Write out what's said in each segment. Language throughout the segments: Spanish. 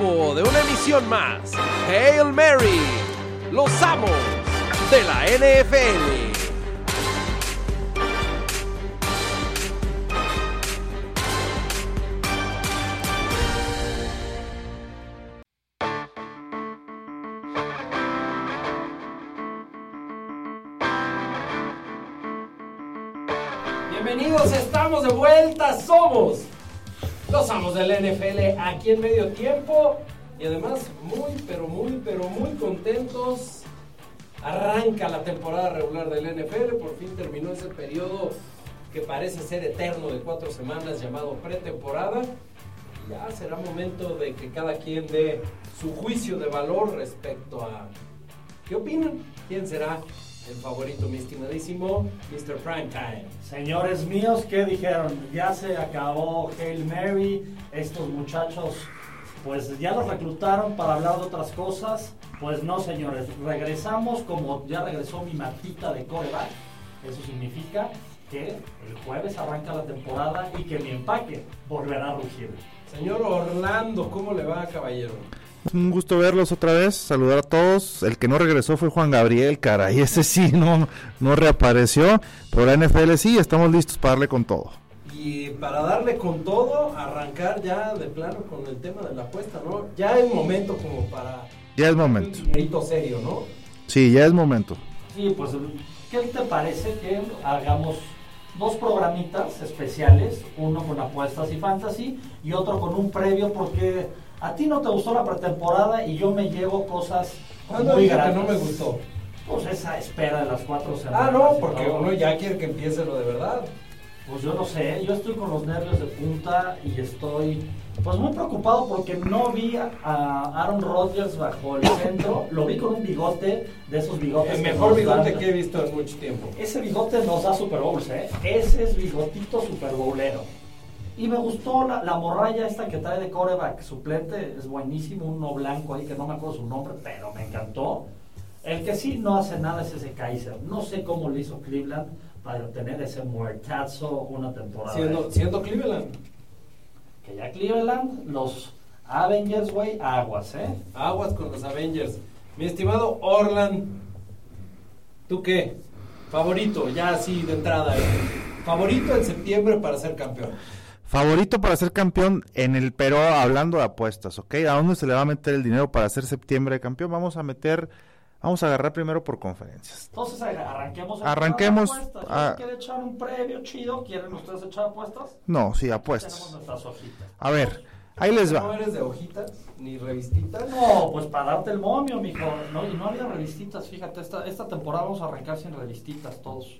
de una emisión más. Hail Mary, los amos de la NFL. Bienvenidos, estamos de vuelta, somos los amos del NFL aquí en medio tiempo y además muy, pero muy, pero muy contentos. Arranca la temporada regular del NFL, por fin terminó ese periodo que parece ser eterno de cuatro semanas llamado pretemporada. Ya será momento de que cada quien dé su juicio de valor respecto a qué opinan, quién será el favorito, mi estimadísimo Mr. Primetime. Señores míos, ¿qué dijeron? Ya se acabó Hail Mary, estos muchachos pues ya los reclutaron para hablar de otras cosas. Pues no, señores, regresamos como ya regresó mi matita de coreback. Eso significa que el jueves arranca la temporada y que mi empaque volverá a rugir. Señor Orlando, ¿cómo le va, caballero? Un gusto verlos otra vez, saludar a todos. El que no regresó fue Juan Gabriel, caray, ese sí no, no reapareció. Por la NFL sí, estamos listos para darle con todo. Y para darle con todo, arrancar ya de plano con el tema de la apuesta, ¿no? Ya es momento como para Ya es un momento. dinerito serio, ¿no? Sí, ya es momento. Sí, pues, ¿qué te parece que hagamos dos programitas especiales? Uno con apuestas y fantasy y otro con un previo porque a ti no te gustó la pretemporada y yo me llevo cosas ¿Cuándo muy dije que gratas. no me gustó? Pues esa espera de las cuatro semanas. Ah, no, porque todo. uno ya quiere que empiece lo de verdad. Pues yo no sé, yo estoy con los nervios de punta y estoy pues muy preocupado porque no vi a- Aaron Rodgers bajo el centro, lo vi con un bigote de esos bigotes. El que mejor bigote dan- que he visto en mucho tiempo. Ese bigote nos da Super Bowls, ¿eh? Ese es bigotito Super Bowlero. Y me gustó la, la morralla esta que trae de coreback suplente, es buenísimo, uno blanco ahí que no me acuerdo su nombre, pero me encantó. El que sí no hace nada es ese Kaiser. No sé cómo lo hizo Cleveland para tener ese muertazo una temporada. Siendo, siendo Cleveland. Que ya Cleveland, los Avengers, güey, aguas, ¿eh? Aguas con los Avengers. Mi estimado Orland, ¿tú qué? Favorito, ya así de entrada. ¿eh? Favorito en septiembre para ser campeón. Favorito para ser campeón en el pero hablando de apuestas, ¿ok? ¿A dónde se le va a meter el dinero para ser septiembre campeón? Vamos a meter, vamos a agarrar primero por conferencias. Entonces a- arranquemos. a Arranquemos, apuestas. ah. ¿Quieren echar un previo chido? ¿Quieren ustedes echar apuestas? No, sí, apuestas. A ver, ahí les ¿No va. eres de hojitas ni revistitas? No, pues para darte el momio, mijo. No, y no había revistitas, fíjate. Esta, esta temporada vamos a arrancar sin revistitas todos.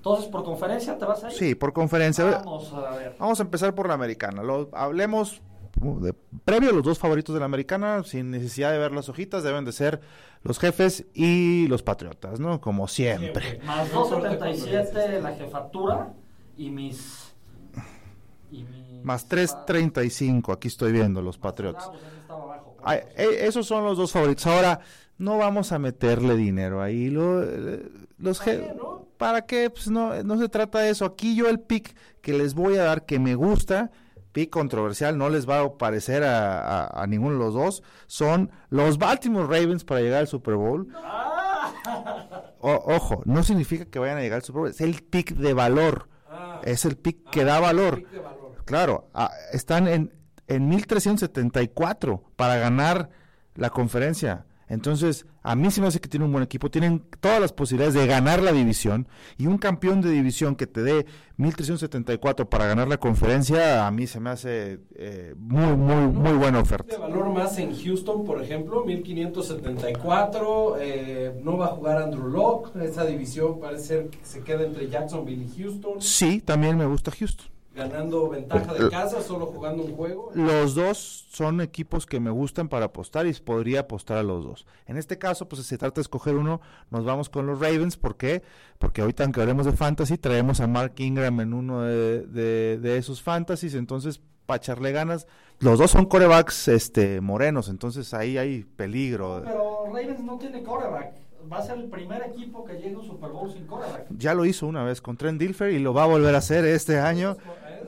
Entonces, ¿por conferencia te vas a ir? Sí, por conferencia. Vamos a ver. Vamos a empezar por la americana. Lo, hablemos uh, de, previo los dos favoritos de la americana, sin necesidad de ver las hojitas, deben de ser los jefes y los patriotas, ¿no? Como siempre. Siempre. Más 2.77 la jefatura y mis... Y mis Más 3.35, aquí estoy viendo los patriotas. Ah, pues abajo. Ay, eh, esos son los dos favoritos. Ahora, no vamos a meterle dinero ahí. Lo, eh, los ¿Para qué, no? ¿Para qué? Pues no, no se trata de eso. Aquí yo el pick que les voy a dar, que me gusta, pick controversial, no les va a parecer a, a- a ninguno de los dos, son los Baltimore Ravens para llegar al Super Bowl. O- ojo, no significa que vayan a llegar al Super Bowl, es el pick de valor. Ah, Es el pick que ah, da valor. valor. Claro, ah, están en, en 1374 para ganar la conferencia. Entonces, a mí se me hace que tiene un buen equipo. Tienen todas las posibilidades de ganar la división. Y un campeón de división que te dé 1374 para ganar la conferencia, a mí se me hace eh, muy, muy, muy buena de oferta. valor más en Houston, por ejemplo, 1574. eh, no va a jugar Andrew Locke. Esa división parece ser que se queda entre Jacksonville y Houston. Sí, también me gusta Houston. Ganando ventaja de casa, solo jugando un juego. Los dos son equipos que me gustan para apostar y podría apostar a los dos. En este caso, pues si se trata de escoger uno, nos vamos con los Ravens. ¿Por qué? Porque ahorita, aunque hablemos de fantasy, traemos a Mark Ingram en uno de, de- de esos fantasies. Entonces, para echarle ganas, los dos son corebacks este, morenos. Entonces, ahí hay peligro. Pero Ravens no tiene coreback. Va a ser el primer equipo que llegue a un Super Bowl sin coreback. Ya lo hizo una vez con Trent Dilfer y lo va a volver a hacer este año.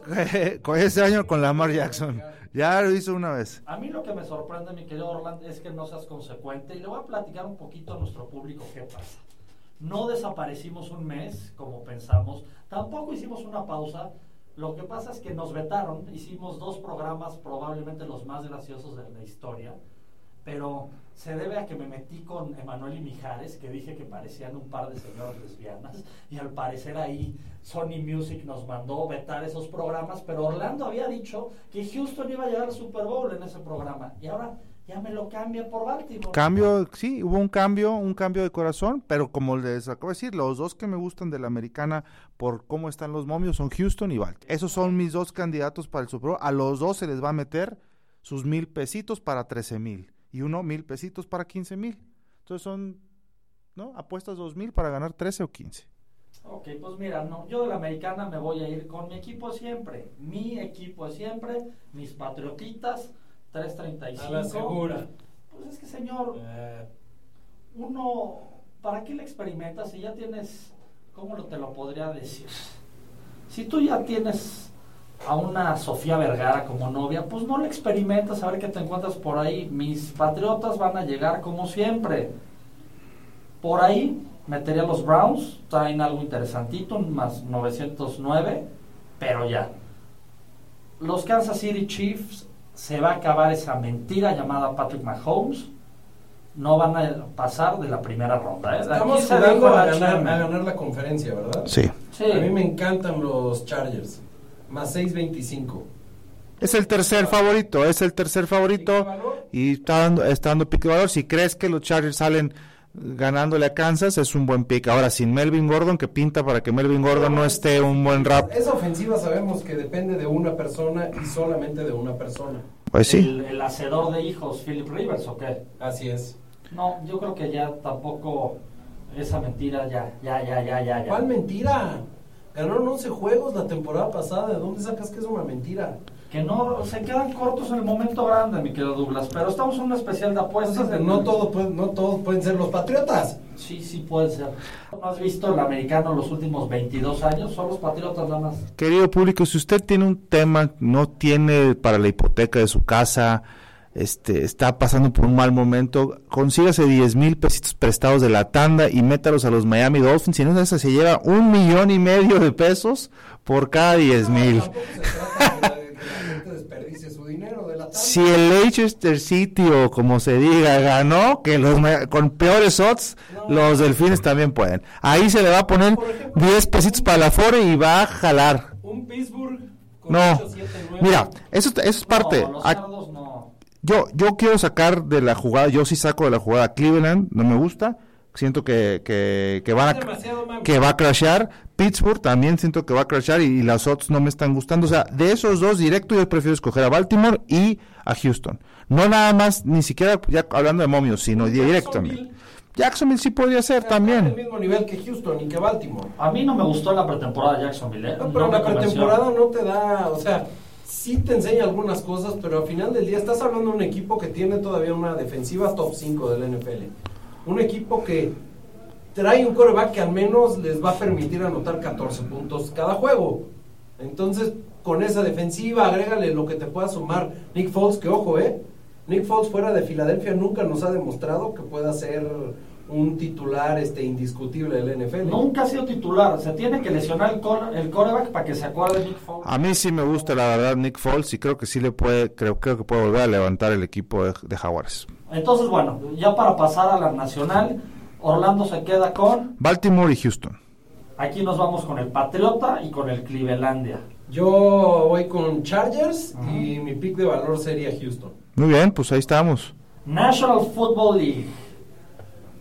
con este año con Lamar Jackson. Ya lo hizo una vez. A mí lo que me sorprende, mi querido Orlando, es que no seas consecuente. Y le voy a platicar un poquito a nuestro público qué pasa. No desaparecimos un mes, como pensamos. Tampoco hicimos una pausa. Lo que pasa es que nos vetaron. Hicimos dos programas, probablemente los más graciosos de la historia. Pero se debe a que me metí con Emanuel y Mijares, que dije que parecían un par de señoras lesbianas. Y al parecer ahí Sony Music nos mandó vetar esos programas. Pero Orlando había dicho que Houston iba a llegar al Super Bowl en ese programa. Y ahora ya me lo cambia por Baltimore. Cambio, sí, hubo un cambio, un cambio de corazón, pero como les acabo de decir, los dos que me gustan de la americana por cómo están los momios son Houston y Baltimore. Esos son mis dos candidatos para el Super Bowl. A los dos se les va a meter sus mil pesitos para trece mil y uno mil pesitos para quince mil. Entonces son, ¿no? Apuestas dos mil para ganar 13 o 15. Ok, pues mira, no, yo de la americana me voy a ir con mi equipo siempre. Mi equipo siempre, mis patriotitas, 335. A la segura. Pues es que, señor, Eh, uno, ¿para qué le experimentas si ya tienes, cómo lo, te lo podría decir? Si tú ya tienes a una Sofía Vergara como novia, pues no le experimentas a ver qué te encuentras por ahí. Mis patriotas van a llegar como siempre. Por ahí metería a los Browns, traen algo interesantito, más 909, pero ya. Los Kansas City Chiefs se va a acabar esa mentira llamada Patrick Mahomes. No van a pasar de la primera ronda. ¿eh? Estamos se jugando dijo a la ganar, a ganar la conferencia, ¿verdad? Sí. Sí. A mí me encantan los Chargers. Más 6.25. Es el tercer favorito, es el tercer favorito. ¿Y está dando, está dando pick de valor. Si crees que los Chargers salen ganándole a Kansas, es un buen pick. Ahora, sin Melvin Gordon, que pinta para que Melvin Gordon no esté un buen rap. Esa ofensiva sabemos que depende de una persona y solamente de una persona. Pues sí. El, el hacedor de hijos, Philip Rivers, ¿o qué? Así es. No, yo creo que ya tampoco esa mentira ya, ya, ya, ya, ya. ya. ¿Cuál mentira? Ganaron 11 juegos la temporada pasada. ¿De dónde sacas que es una mentira? Que no se quedan cortos en el momento grande, mi querido Douglas. Pero estamos en un especial de apuestas. Entonces, de- no, todo puede- no todos pueden ser los Patriotas. Sí, sí puede ser. ¿No has visto el americano los últimos 22 años? Son los patriotas nada más. Querido público, si usted tiene un tema, no tiene para la hipoteca de su casa, este, está pasando por un mal momento, consígase 10 mil pesitos prestados de la tanda y métalos a los Miami Dolphins. Si no, esa se lleva un millón y medio de pesos por cada 10 mil. Si el Leicester City o como se diga ganó, que los con peores odds, los delfines también pueden. Ahí se le va a poner 10 pesitos para la fore y va a jalar. Un Pittsburgh con No, 8-7-9. mira, eso, eso es parte. No, los Ah, cerdos no. Yo, yo quiero sacar de la jugada, yo sí saco de la jugada a Cleveland, no me gusta. Siento que, que, que van Es a, que va a crashear. Pittsburgh también siento que va a crashear y, y las odds no me están gustando. O sea, de esos dos directo yo prefiero escoger a Baltimore y a Houston. No nada más, ni siquiera ya hablando de momios, sino directo también. Jacksonville. Sí podría ser también. mismo nivel que Houston y que Baltimore. A mí no me gustó la pretemporada de Jacksonville. ¿eh? No, pero la convenció. pretemporada no te da, o sea, sí te enseña algunas cosas, pero al final del día estás hablando de un equipo que tiene todavía una defensiva top 5 del NFL. Un equipo que trae un coreback que al menos les va a permitir anotar 14 puntos cada juego. Entonces, con esa defensiva, agrégale lo que te pueda sumar Nick Foles, que ojo, eh. Nick Foles fuera de Filadelfia nunca nos ha demostrado que pueda ser un titular este indiscutible del NFL. Nunca ha sido titular. Se tiene que lesionar el, el coreback para que se acuerde Nick Foles. A mí sí me gusta la verdad Nick Foles y creo que sí le puede, creo, creo que puede volver a levantar el equipo de, de Jaguares. Entonces, bueno, ya para pasar a la nacional, Orlando se queda con. Baltimore y Houston. Aquí nos vamos con el Patriota y con el Clevelandia. Yo voy con Chargers y mi pick de valor sería Houston. Muy bien, pues ahí estamos. National Football League.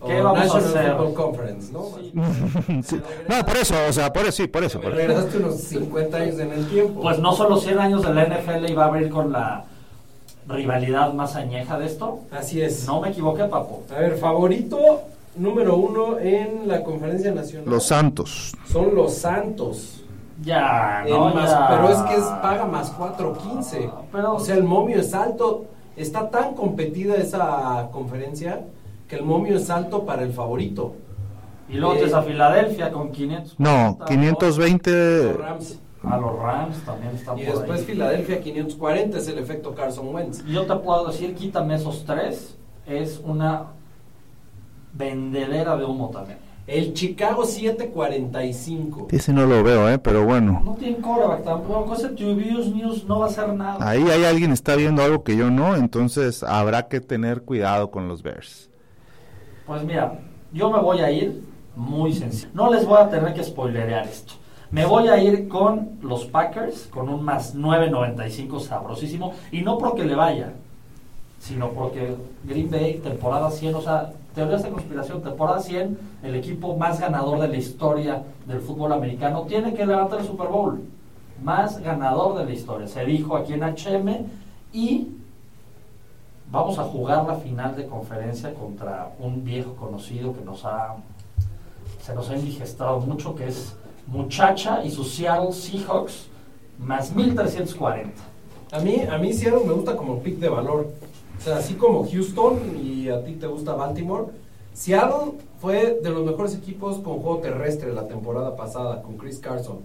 ¿Qué O vamos a hacer? Football Conference, ¿no? Sí. No, por eso, o sea, por eso sí, por eso. por eso. Regresaste unos 50 años en el tiempo. Pues no solo 100 años de la NFL iba a abrir con la rivalidad más añeja de esto. Así es. No me equivoqué, papo. A ver, favorito número uno en la conferencia nacional. Los Santos. Son los Santos. Ya, En no, más- ya. Pero es que es paga más 4.15. Pero- O sea, el momio es alto. Está tan competida esa conferencia que el momio es alto para el favorito. Y luego Eh, tienes a Filadelfia con 500. No, 520. Los Rams. A los Rams también están Y por después ahí. Filadelfia 540 es el efecto Carson Wentz. Yo te puedo decir, quítame esos tres, es una vendedera de humo también. El Chicago 745. Ese no lo veo, ¿eh? Pero bueno. No tienen coreback tampoco, ese Tubius News no va a hacer nada. Ahí hay alguien está viendo algo que yo no, entonces habrá que tener cuidado con los Bears. Pues mira, yo me voy a ir muy sencillo. No les voy a tener que spoilerear esto. Me voy a ir con los Packers con un más 9.95 sabrosísimo. Y no porque le vaya, sino porque Green Bay, temporada 100, o sea, teorías de conspiración, temporada 100, el equipo más ganador de la historia del fútbol americano, tiene que levantar el Super Bowl. Más ganador de la historia. Se dijo aquí en HM y vamos a jugar la final de conferencia contra un viejo conocido que nos ha se nos ha indigestado mucho que es Muchacha y sus Seattle Seahawks más 1340 A mí, a mí Seattle me gusta como pick de valor. O sea, así como Houston y a ti te gusta Baltimore. Seattle fue de los mejores equipos con juego terrestre la temporada pasada con Chris Carson.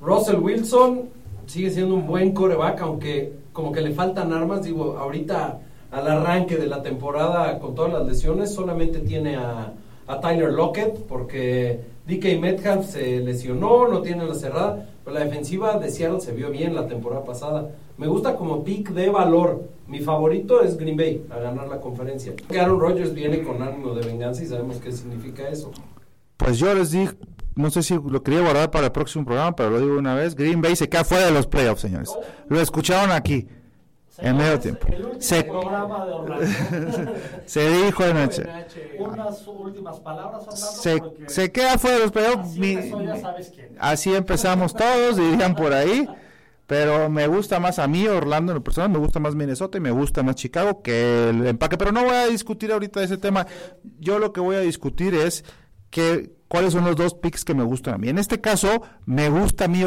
Russell Wilson sigue siendo un buen coreback, aunque como que le faltan armas. Digo, ahorita al arranque de la temporada con todas las lesiones solamente tiene a, a Tyler Lockett porque DK Metcalf se lesionó, no tiene la cerrada. Pero la defensiva de Seattle se vio bien la temporada pasada. Me gusta como pick de valor. Mi favorito es Green Bay a ganar la conferencia. Aaron Rodgers viene con ánimo de venganza y sabemos qué significa eso. Pues yo les dije, no sé si lo quería guardar para el próximo programa, pero lo digo una vez, Green Bay se queda fuera de los playoffs, señores. Lo escucharon aquí, en medio tiempo. el Se, programa de Orlando se dijo en noche. unas últimas palabras Orlando Se, queda fuera de los playoffs. así empezamos todos, dirían por ahí. Pero me gusta más a mí, Orlando, en lo personal, me gusta más Minnesota y me gusta más Chicago que el empaque. Pero no voy a discutir ahorita ese tema. Yo lo que voy a discutir es que, cuáles son los dos picks que me gustan a mí. En este caso, me gusta a mí,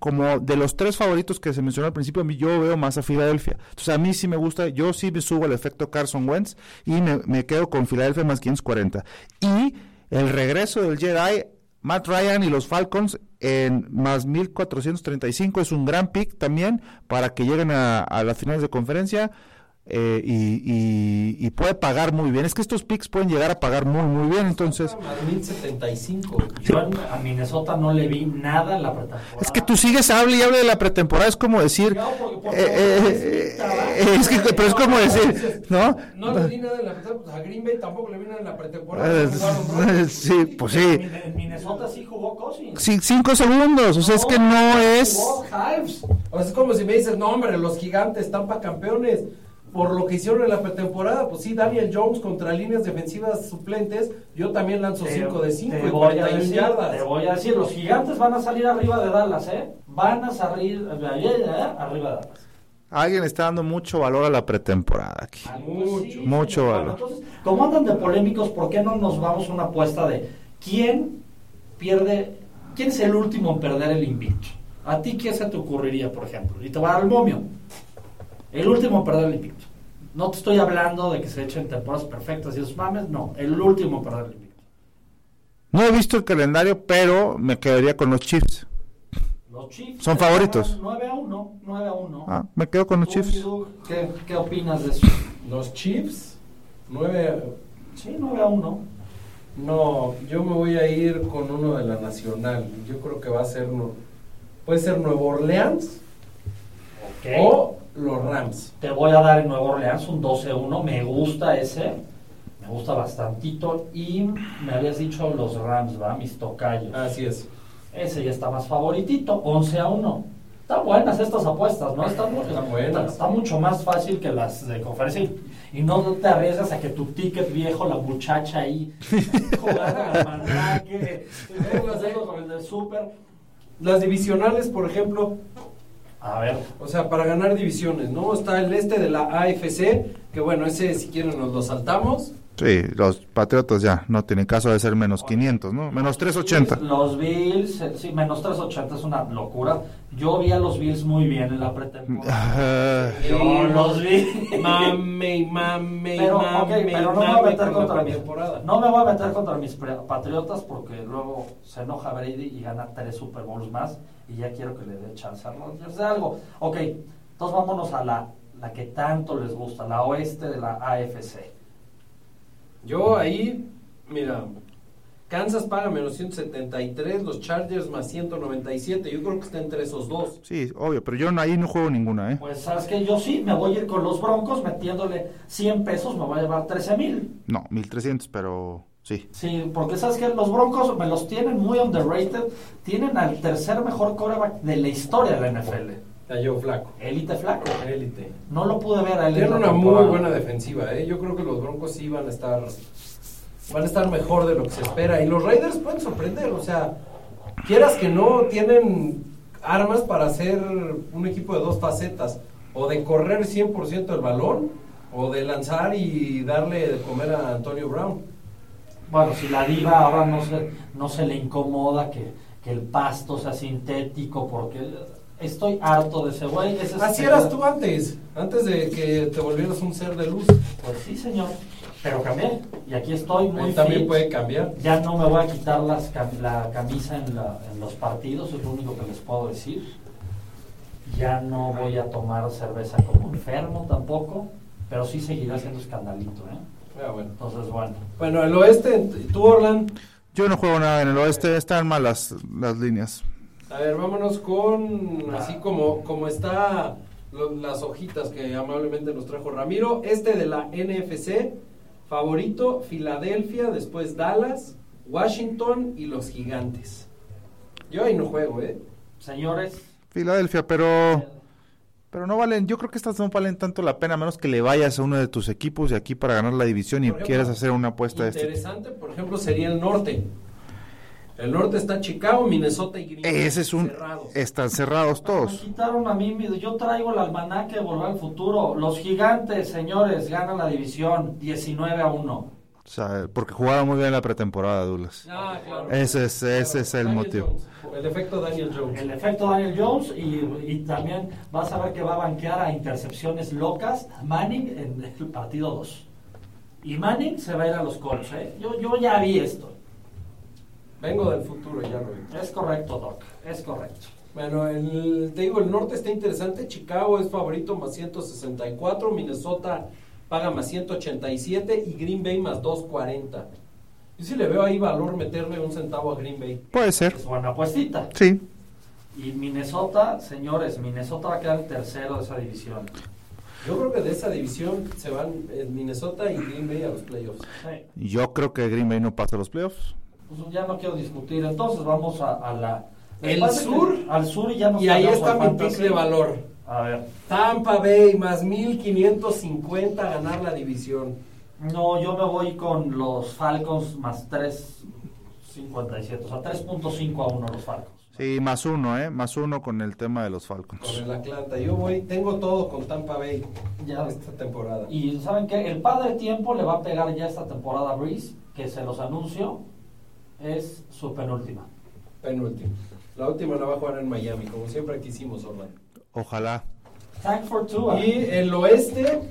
como de los tres favoritos que se mencionó al principio, a mí yo veo más a Filadelfia. Entonces, a mí sí me gusta, yo sí me subo al efecto Carson Wentz y me, quedo con Filadelfia más 540. Y el regreso del Jedi, Matt Ryan y los Falcons en más 1435 es un gran pick también para que lleguen a las finales de conferencia. Eh, y, y- y puede pagar muy bien. Es que estos picks pueden llegar a pagar muy, muy bien. Entonces, Más 1075. yo a Minnesota no le vi nada en la pretemporada Es que tú sigues hable y hable de la pretemporada, es como decir, eh, eh, es eh, es que, pero es como decir, ¿no? No le vi nada en la pretemporada. Pues a Green Bay tampoco le vi nada en la pretemporada. Sí, pues sí, en Minnesota sí jugó Cousins Sí, cinco segundos, o sea, es que no es. O sea, es como si me dices, no hombre, los gigantes están para campeones. Por lo que hicieron en la pretemporada, pues sí, Daniel Jones contra líneas defensivas suplentes, yo también lanzo 5 de 5 te y voy a 41 decir, yardas. Te voy a decir, los gigantes van a salir arriba de Dallas, ¿eh? Van a salir eh, arriba de Dallas. alguien está dando mucho valor a la pretemporada aquí. Mucho. Mucho bueno, valor. Entonces, como andan de polémicos, ¿por qué no nos vamos a una apuesta de quién pierde, quién es el último en perder el invicto? ¿A ti qué se te ocurriría, por ejemplo? Y te voy a dar el momio. El último perder el invicto. No te estoy hablando de que se echen temporadas perfectas y esos mames, no. El último perder el invicto. No he visto el calendario, pero me quedaría con los Chiefs. Los Chiefs. Son favoritos. 9 a 1. 9 a 1. Ah, me quedo con los Chiefs. ¿Qué, ¿Qué opinas de eso? Los Chiefs, 9. Sí, 9 a 1. No, yo me voy a ir con uno de la Nacional. Yo creo que va a ser. no- Puede ser Nuevo Orleans Ok. o los Rams. Te voy a dar en Nueva Orleans un 12-1. Me gusta ese. Me gusta bastantito. Y me habías dicho los Rams, ¿va? Mis tocayos. Así es. Ese ya está más favoritito. 11 a 1. Están buenas estas apuestas, ¿no? Están, Están buenas. Está, está mucho más fácil que las de conferencia. Y, y no te arriesgas a que tu ticket viejo, la muchacha ahí, jugando al mandrake, hacerlo con el del súper. Las divisionales, por ejemplo, A ver, o sea, para ganar divisiones, ¿no? Está el este de la AFC, que bueno, ese si quieren nos lo saltamos. Sí, los Patriotas ya no tienen caso de ser menos 500, ¿no? Menos 380. Los Bills, eh, sí, menos 380 es una locura. Yo vi a los Bills muy bien en la pretemporada. Yo los vi. Mame, mame, Pero, mame, pero no me voy a meter contra mis, no me voy a meter contra mis pre- patriotas porque luego se enoja Brady y gana tres Super Bowls más y ya quiero que le dé chance a Rodgers de algo. Ok, entonces vámonos a la, la que tanto les gusta, la oeste de la AFC. Yo ahí, mira, Kansas paga menos 173, los Chargers más 197. Yo creo que está entre esos dos. sí, obvio, pero yo no- ahí no juego ninguna, ¿eh? Pues sabes que yo sí, me voy a ir con los Broncos metiéndole 100 pesos, me voy a llevar 13 mil. No, 1300, pero sí. Sí, porque sabes que los Broncos me los tienen muy underrated, tienen al tercer mejor coreback de la historia de la NFL. Joe Flaco. Élite flaco. Élite. No lo pude ver a él. en Tienen la una muy buena defensiva, ¿eh? Yo creo que los Broncos sí van a estar van a estar mejor de lo que se espera y los Raiders pueden sorprender, o sea, quieras que no tienen armas para hacer un equipo de dos facetas, o de correr 100% el balón o de lanzar y darle de comer a Antonio Brown. Bueno, si la diva ahora no se, no se le incomoda que, que el pasto sea sintético, porque estoy harto de ese güey. ese es- Así eras tú antes, antes de que te volvieras un ser de luz. Pues sí, señor. Pero cambié. Y aquí estoy muy Él también fit. puede cambiar. Ya no me voy a quitar las, cam- la camisa en, la- en los partidos, es lo único que les puedo decir. Ya no voy a tomar cerveza como enfermo tampoco, pero sí seguiré haciendo escandalito, ¿eh? Ah, bueno. Entonces, bueno. Bueno, el oeste, tú Orlan, Yo no juego nada en el oeste, están mal las, las líneas. A ver, vámonos con así como, como está lo- las hojitas que amablemente nos trajo Ramiro. Este de la NFC, favorito, Filadelfia, después Dallas, Washington y los gigantes. Yo ahí no juego, ¿eh? Señores, Filadelfia, pero pero no valen, yo creo que estas no valen tanto la pena, a menos que le vayas a uno de tus equipos de aquí para ganar la división y ejemplo, quieras hacer una apuesta de este. Interesante, por ejemplo, sería el norte. El norte está Chicago, Minnesota y Green Bay. Ese es un cerrados. están cerrados me todos. quitaron a mí, mi- yo traigo el almanaque de Volver al Futuro. Los gigantes, señores, ganan la división 19 a 1. O sea, porque jugaron muy bien la pretemporada, Douglas. Ah, claro. Ese es ese es el Daniel motivo. Jones, el efecto Daniel Jones. El efecto Daniel Jones y, y también vas a ver que va a banquear a intercepciones locas Manning en el partido 2. Y Manning se va a ir a los Colts, ¿eh? Yo, yo ya vi esto. Vengo del futuro, ya lo vi. Es correcto, Doc, es correcto. Bueno, el, te digo, el norte está interesante. Chicago es favorito más 164. Minnesota paga más 187. Y Green Bay más 240. Yo sí le veo ahí valor meterle un centavo a Green Bay. Puede ser. Es buena apuestita. Sí. Y Minnesota, señores, Minnesota va a quedar el tercero de esa división. Yo creo que de esa división se van eh, Minnesota y Green Bay a los playoffs. Sí. Yo creo que Green Bay no pasa a los playoffs. Pues ya no quiero discutir. Entonces vamos a, a la... El que- sur. Al sur y ya nos Y ahí está mi pick de valor. A ver. Tampa Bay más 1550 a ganar la división. No, yo me voy con los Falcons más 3.57, o sea, 3.5 a 1 los Falcons. Sí, más uno, ¿eh? Más uno con el tema de los Con Falcons. el Atlanta. Yo voy, tengo todo con Tampa Bay Ya. esta temporada. Y ¿saben qué? El padre tiempo le va a pegar ya esta temporada a Breeze, que se los anuncio, es su penúltima. Penúltimo. La última la va a jugar en Miami, como siempre quisimos, Orlando. Ojalá. Thank for Tua. Y el oeste,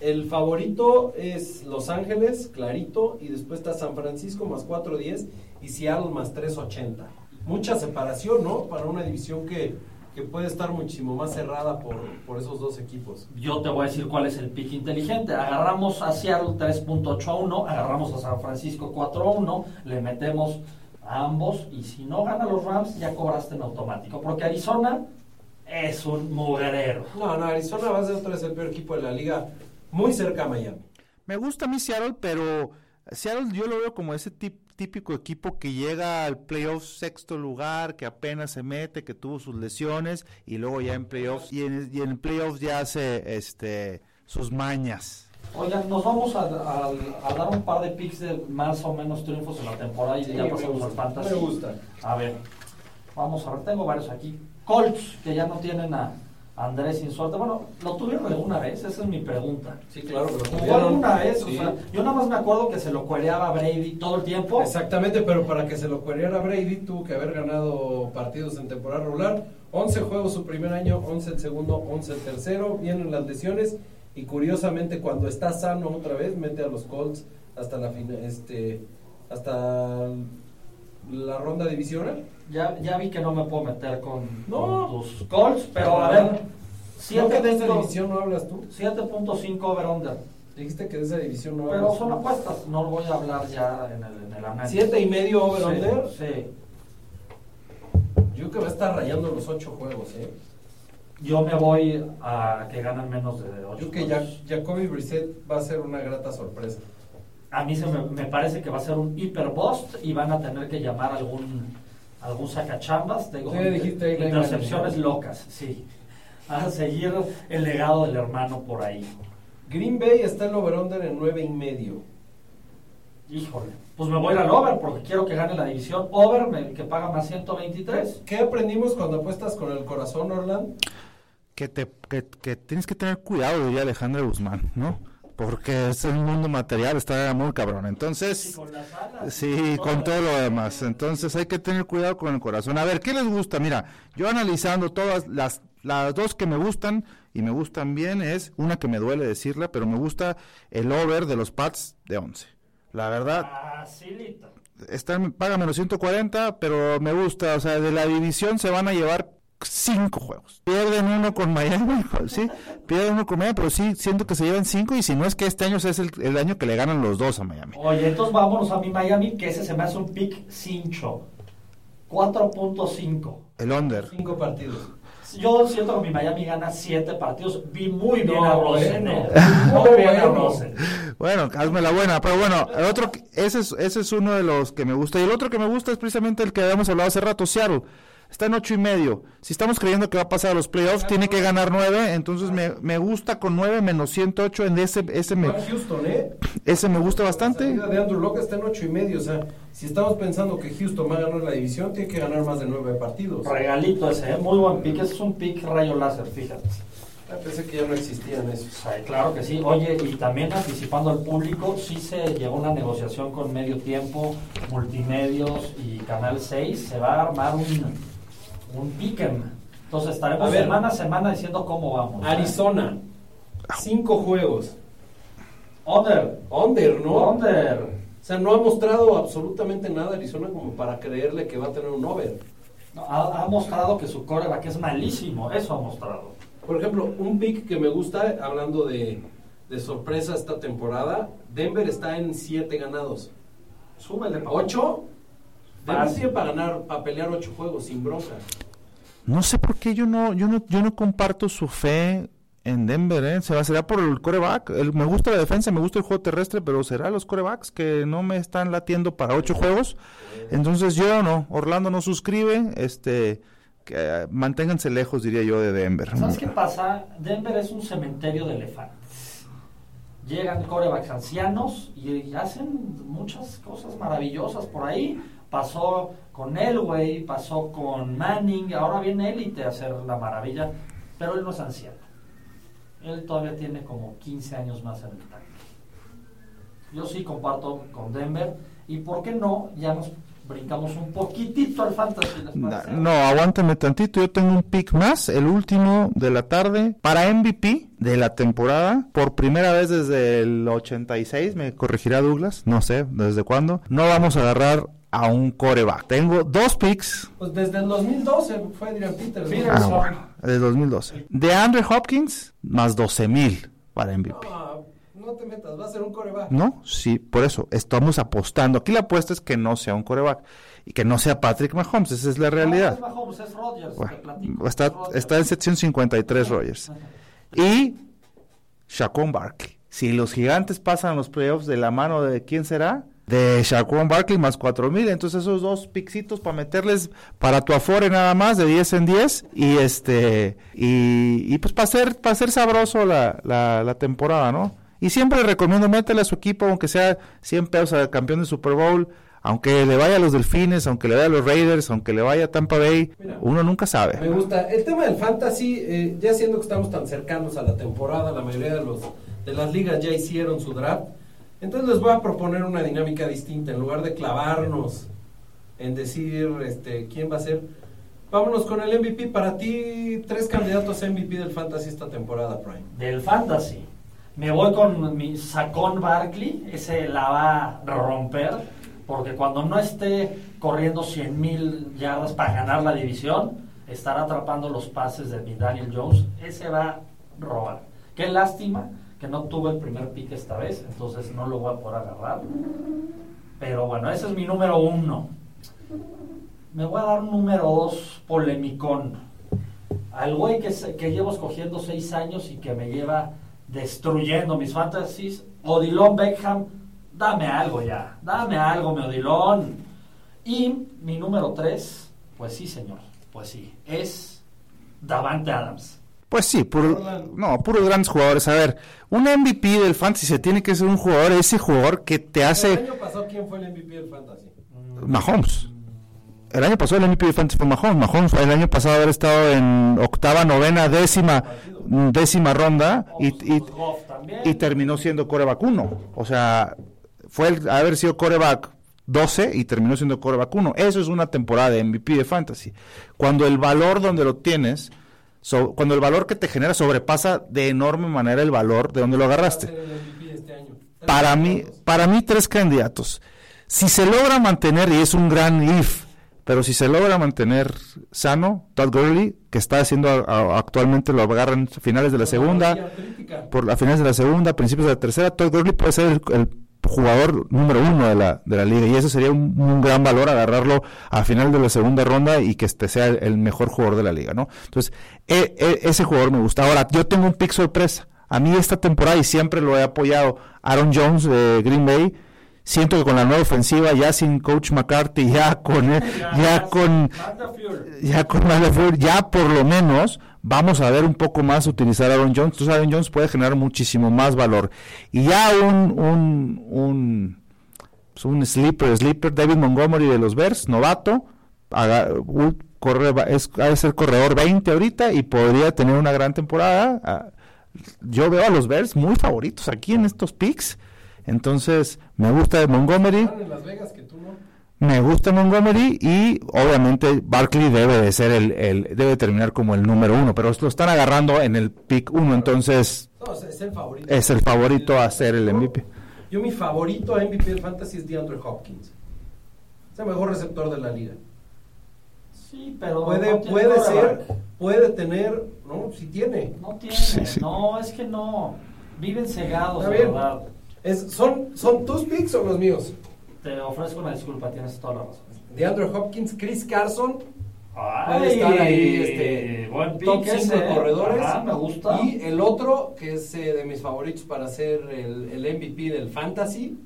el favorito es Los Ángeles, clarito, y después está San Francisco más 4.10 y Seattle más 3.80. Mucha separación, ¿no? Para una división que, que puede estar muchísimo más cerrada por, por esos dos equipos. Yo te voy a decir cuál es el pick inteligente. Agarramos a Seattle 3.8 a 1, agarramos a San Francisco 4 a 1, le metemos a ambos y si no gana los Rams ya cobraste en automático, porque Arizona es un mugrero. No, no, Arizona va a ser otra vez el peor equipo de la liga, muy cerca a Miami. Me gusta a mí Seattle, pero Seattle yo lo veo como ese tip- típico equipo que llega al playoff sexto lugar, que apenas se mete, que tuvo sus lesiones y luego ya en playoffs y en, y en playoffs ya hace este sus mañas. Oigan, nos vamos a, a- a dar un par de picks de más o menos triunfos en la temporada y Sí, ya me pasamos al gusta, fantasy. me gusta. A ver, vamos a ver, tengo varios aquí. Colts, que ya no tienen a, Andrés sin suerte. Bueno, ¿lo tuvieron alguna vez? Esa es mi pregunta. Sí, claro, pero ¿Jugó tuvieron- alguna vez? Sí. O sea, yo nada más me acuerdo que se lo cuereaba a Brady todo el tiempo. Exactamente, pero para que se lo cueriera Brady tuvo que haber ganado partidos en temporada regular. 11 juegos su primer año, 11 el segundo, 11 el tercero. Vienen las lesiones y curiosamente cuando está sano otra vez mete a los Colts hasta la fina- este hasta la ronda divisional. Ya, ya vi que no me puedo meter con, No. con tus Colts, pero a ver, ¿No que de esta 7.5 división no hablas tú? 7.5 over-under. Dijiste que de esa división no Pero hablas son tú. apuestas, no lo voy a hablar ya en el, en el análisis. Siete y medio over Sí, under. sí. Yo creo que va a estar rayando los ocho juegos, ¿eh? Yo me voy a que ganan menos de 8 Yo creo que ya, Jacoby Brissett va a ser una grata sorpresa. A mí se me, me parece que va a ser un hiper bust y van a tener que llamar algún algún sacachambas, tengo Sí, dijiste ahí, intercepciones locas, sí. A seguir el legado del hermano por ahí. Green Bay está el over-under en nueve y medio. Híjole. Pues me voy a ir al over porque quiero que gane la división. Over, me- que paga más 123. ¿Qué aprendimos cuando apuestas con el corazón, Orland? que, te, que, que tienes que tener cuidado, diría Alejandro Guzmán, ¿no? Porque es un mundo material, está muy cabrón. Y Entonces, con las alas. sí, con todo lo demás. Entonces hay que tener cuidado con el corazón. A ver, ¿qué les gusta? Mira, yo analizando todas las, las dos que me gustan y me gustan bien es una que me duele decirla, pero me gusta el over de los Pats de 11. La verdad, Facilito. está, paga menos 140, pero me gusta, o sea, de la división se van a llevar cinco juegos. Pierden uno con Miami, sí, pierden uno con Miami, pero sí, siento que se llevan cinco y si no es que este año es el, el año que le ganan los dos a Miami. Oye, entonces vámonos a mi Miami, que ese se me hace un pick cincho. 4.5. El under. Cinco partidos. Yo siento que mi Miami gana 7 partidos. Vi muy bien No, a Rosen. bueno. ¿eh? Muy No, bien a. Rosen. Bueno, hazme la buena, pero bueno, el otro, ese es, ese es uno de los que me gusta. Y el otro que me gusta es precisamente el que habíamos hablado hace rato, Seattle. Está en ocho y medio. Si estamos creyendo que va a pasar a los playoffs, tiene que ganar nueve. Entonces me, me gusta con nueve menos 108 en ese, ese me, Houston, ¿eh? ese me gusta La bastante. salida de Andrew Locke está en ocho y medio. O sea, si estamos pensando que Houston va a ganar la división, tiene que ganar más de nueve partidos. Regalito ese, ¿eh? muy buen pick. Ese es un pick rayo láser, fíjate. Ah, Pensé que ya no existían esos. Ay, claro que sí. Oye, y también anticipando al público, sí se llegó una negociación con Medio Tiempo, Multimedios y Canal 6. Se va a armar un, un pick'em. Entonces estaremos semana a semana diciendo cómo vamos. Arizona, cinco juegos. Under. Under, ¿no? Under. O sea, no ha mostrado absolutamente nada Arizona como para creerle que va a tener un over. No, ha, mostrado que su coreback es malísimo, eso ha mostrado. Por ejemplo, un pick que me gusta, hablando de, de sorpresa esta temporada, Denver está en siete ganados. Súbele. 8 para, para ganar, para pelear ocho juegos sin bronca. No sé por qué yo no, yo no, yo no comparto su fe en Denver, ¿eh? Se va, será por el coreback. El, me gusta la defensa, me gusta el juego terrestre, pero será los corebacks que no me están latiendo para ocho juegos. Entonces yo no, Orlando no suscribe, este, manténganse lejos, diría yo, de Denver. ¿Sabes qué pasa? Denver es un cementerio de elefantes. Llegan corebacks ancianos y hacen muchas cosas maravillosas por ahí. Pasó con Elway, pasó con Manning, ahora viene Élite a hacer la maravilla, pero él no es anciano. Él todavía tiene como 15 años más en el tanque. Yo sí comparto con Denver. ¿Y por qué no? Ya nos brincamos un poquitito al fantasy. ¿les Na- parece? No, aguántame tantito, yo tengo un pick más, el último de la tarde, para MVP de la temporada, por primera vez desde el 86, me corregirá Douglas, no sé desde cuándo, no vamos a agarrar a un coreback. Tengo dos picks, Pues desde el 2012 fue Adrian Peters. ¿no? Mira, ah, bueno, de 2012, de Andre Hopkins, más 12 mil para MVP. No, no te metas, va a ser un coreback. ¿No? Sí, por eso estamos apostando. Aquí la apuesta es que no sea un coreback y que no sea Patrick Mahomes, esa es la realidad. No, es Mahomes, es Rodgers, Bueno, te platico, está, es Rodgers. está en sección 53 Rogers. Y Shaquon Barkley. Si los gigantes pasan los playoffs de la mano de quién será, de Shaquon Barkley más 4000. Entonces esos dos pixitos para meterles para tu afore nada más de 10 en 10. Y este y, y pues para hacer, para hacer sabroso la, la, la temporada, ¿no? Y siempre recomiendo métele a su equipo, aunque sea 100 pesos al campeón de Super Bowl, Aunque le vaya a los Delfines, aunque le vaya a los Raiders, aunque le vaya a Tampa Bay, Mira. uno nunca Me sabe. gusta. El tema del fantasy, eh, ya siendo que estamos tan cercanos a la temporada, la mayoría de, los, de las ligas ya hicieron su draft. Entonces les voy a proponer una dinámica distinta. En lugar de clavarnos en decir este, quién va a ser, vámonos con el MVP. Para ti, tres candidatos a MVP del fantasy esta temporada, Prime. Del fantasy. Me voy con mi Sacón Barkley, ese la va a romper, porque cuando no esté corriendo 100 mil yardas para ganar la división, estará atrapando los pases de mi Daniel Jones, ese va a robar. Qué lástima que no tuve el primer pick esta vez, entonces no lo voy a poder agarrar. Pero bueno, ese es mi número uno. Me voy a dar un número dos polemicón al güey que, que llevo escogiendo seis años y que me lleva destruyendo mis fantasies, Odilon Beckham, dame algo ya, dame algo, mi Odilon. Y mi número tres, pues sí, señor, pues sí, es Davante Adams. Pues sí, puro, no, puros grandes jugadores. A ver, un MVP del fantasy se tiene que ser un jugador, ese jugador que te El hace año pasado, ¿quién fue el MVP del fantasy? Mahomes. El año pasado el MVP del fantasy fue Mahomes. Mahomes el año pasado haber estado en octava, novena, décima, décima ronda y, y, Pues y terminó siendo coreback 1. O sea, fue el haber sido coreback 12 y terminó siendo coreback 1. Eso es una temporada de MVP de fantasy. Cuando el valor donde lo tienes, so- cuando el valor que te genera sobrepasa de enorme manera el valor de donde lo agarraste. este Para mí, para mí tres candidatos. Si se logra mantener, y es un gran if, pero si se logra mantener sano, Todd Gurley, que está haciendo a- a- actualmente, lo agarran a finales de la segunda, por a finales de la segunda, principios de la tercera, Todd Gurley puede ser el, el jugador número uno de la, de la liga y eso sería un, gran valor agarrarlo a final de la segunda ronda y que este sea el, mejor jugador de la liga, ¿no? Entonces, e- e- ese jugador me gusta. Ahora, yo tengo un pick sorpresa. A mí esta temporada y siempre lo he apoyado, Aaron Jones de Green Bay. Siento que con la nueva ofensiva, ya sin Coach McCarthy, ya con, ya con, ya con Matt LaFleur, ya por lo menos vamos a ver un poco más utilizar a Aaron Jones. Entonces Aaron Jones puede generar muchísimo más valor. Y ya un, un, un, pues, un sleeper, sleeper, David Montgomery de los Bears, novato, haga- un corre, es, ha ser corredor 20 ahorita y podría tener una gran temporada. Ah, Yo veo a los Bears muy favoritos aquí en estos picks. Entonces, me gusta de Montgomery. En Las Vegas que tú. Me gusta Montgomery y obviamente Barkley debe de ser el, el- debe terminar como el número uno, pero lo están agarrando en el pick uno, entonces No, es el favorito. es el favorito a ser el MVP. Yo mi favorito a MVP del fantasy es DeAndre Hopkins. Es el mejor receptor de la liga. Sí, pero Puede, puede ser, puede tener, no, si tiene. No tiene, Sí, sí. no, es que no. Viven cegados, Está de bien. verdad. Es, ¿son, ¿Son tus picks o los míos? Te ofrezco una disculpa, tienes toda la razón. DeAndre Hopkins, Chris Carson, Ay, puede estar ahí este, buen pick top 5 ese, de corredores. Ajá, me gusta. Y el otro, que es eh, de mis favoritos para ser el, el MVP del fantasy,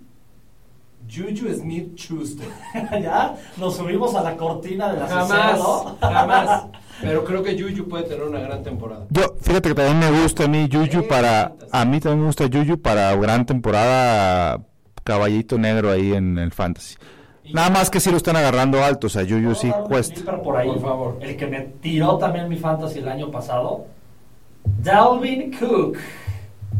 Juju Smith Schuster. ya nos subimos a la cortina de la Jamás, ¿no? jamás. Pero creo que Juju puede tener una gran temporada. Yo, fíjate que también me gusta a mí Juju para, a mí también me gusta Juju para gran temporada, caballito negro ahí en el fantasy. Nada más que si lo están agarrando alto, o sea, Juju sí cuesta. por ahí. Por favor. El que me tiró también mi fantasy el año pasado. Dalvin Cook.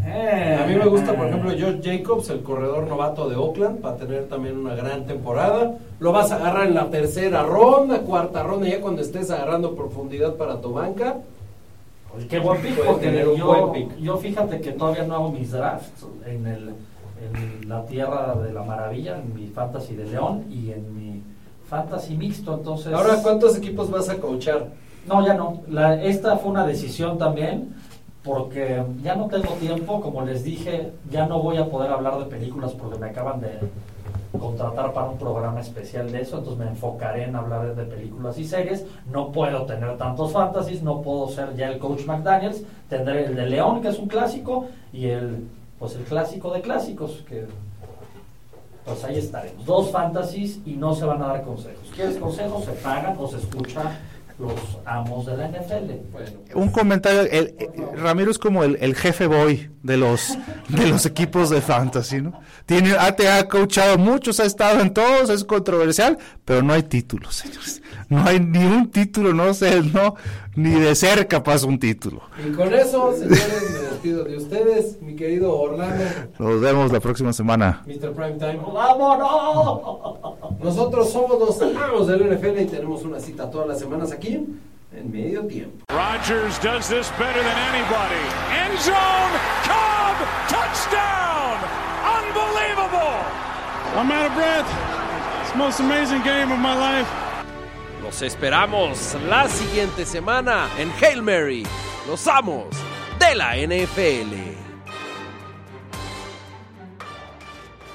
Eh. A mí me gusta, por ejemplo, George Jacobs, el corredor novato de Oakland, para tener también una gran temporada. Lo vas a agarrar en la tercera ronda, cuarta ronda, ya cuando estés agarrando profundidad para tu banca. Oye, Qué buen pick, porque tener un yo, buen pick. yo fíjate que todavía no hago mis drafts en, el, en la tierra de la maravilla, en mi fantasy de León y en mi fantasy mixto, entonces... Ahora, ¿cuántos equipos vas a coachar? No, ya no. La- esta fue una decisión también, porque ya no tengo tiempo, como les dije, ya no voy a poder hablar de películas porque me acaban de contratar para un programa especial de eso, entonces me enfocaré en hablar de películas y series. No puedo tener tantos fantasies, no puedo ser ya el coach McDaniels, tendré el de León, que es un clásico, y el pues el clásico de clásicos, que pues ahí estaremos. Dos fantasies y no se van a dar consejos. ¿Quieres consejos? Se pagan o se escucha los amos de la NFL. Bueno, Un comentario, el, Ramiro es como el, el jefe boy de los de los equipos de fantasy, ¿no? Tiene, te ha coachado muchos, ha estado en todos, es controversial, pero no hay títulos, señores. No hay ni un título, no sé, no, ni de cerca pasa un título. y con eso, señores, me despido de ustedes, mi querido Orlando, Nos vemos la próxima semana. Mr. Primetime. ¡Vámonos! Nosotros somos los amos del NFL y tenemos una cita todas las semanas aquí en medio tiempo. Rodgers does this better than anybody. End zone, Cobb, touchdown! Unbelievable! I'm out of breath. It's the most amazing game of my life. Los esperamos la siguiente semana en Hail Mary, los amos de la NFL.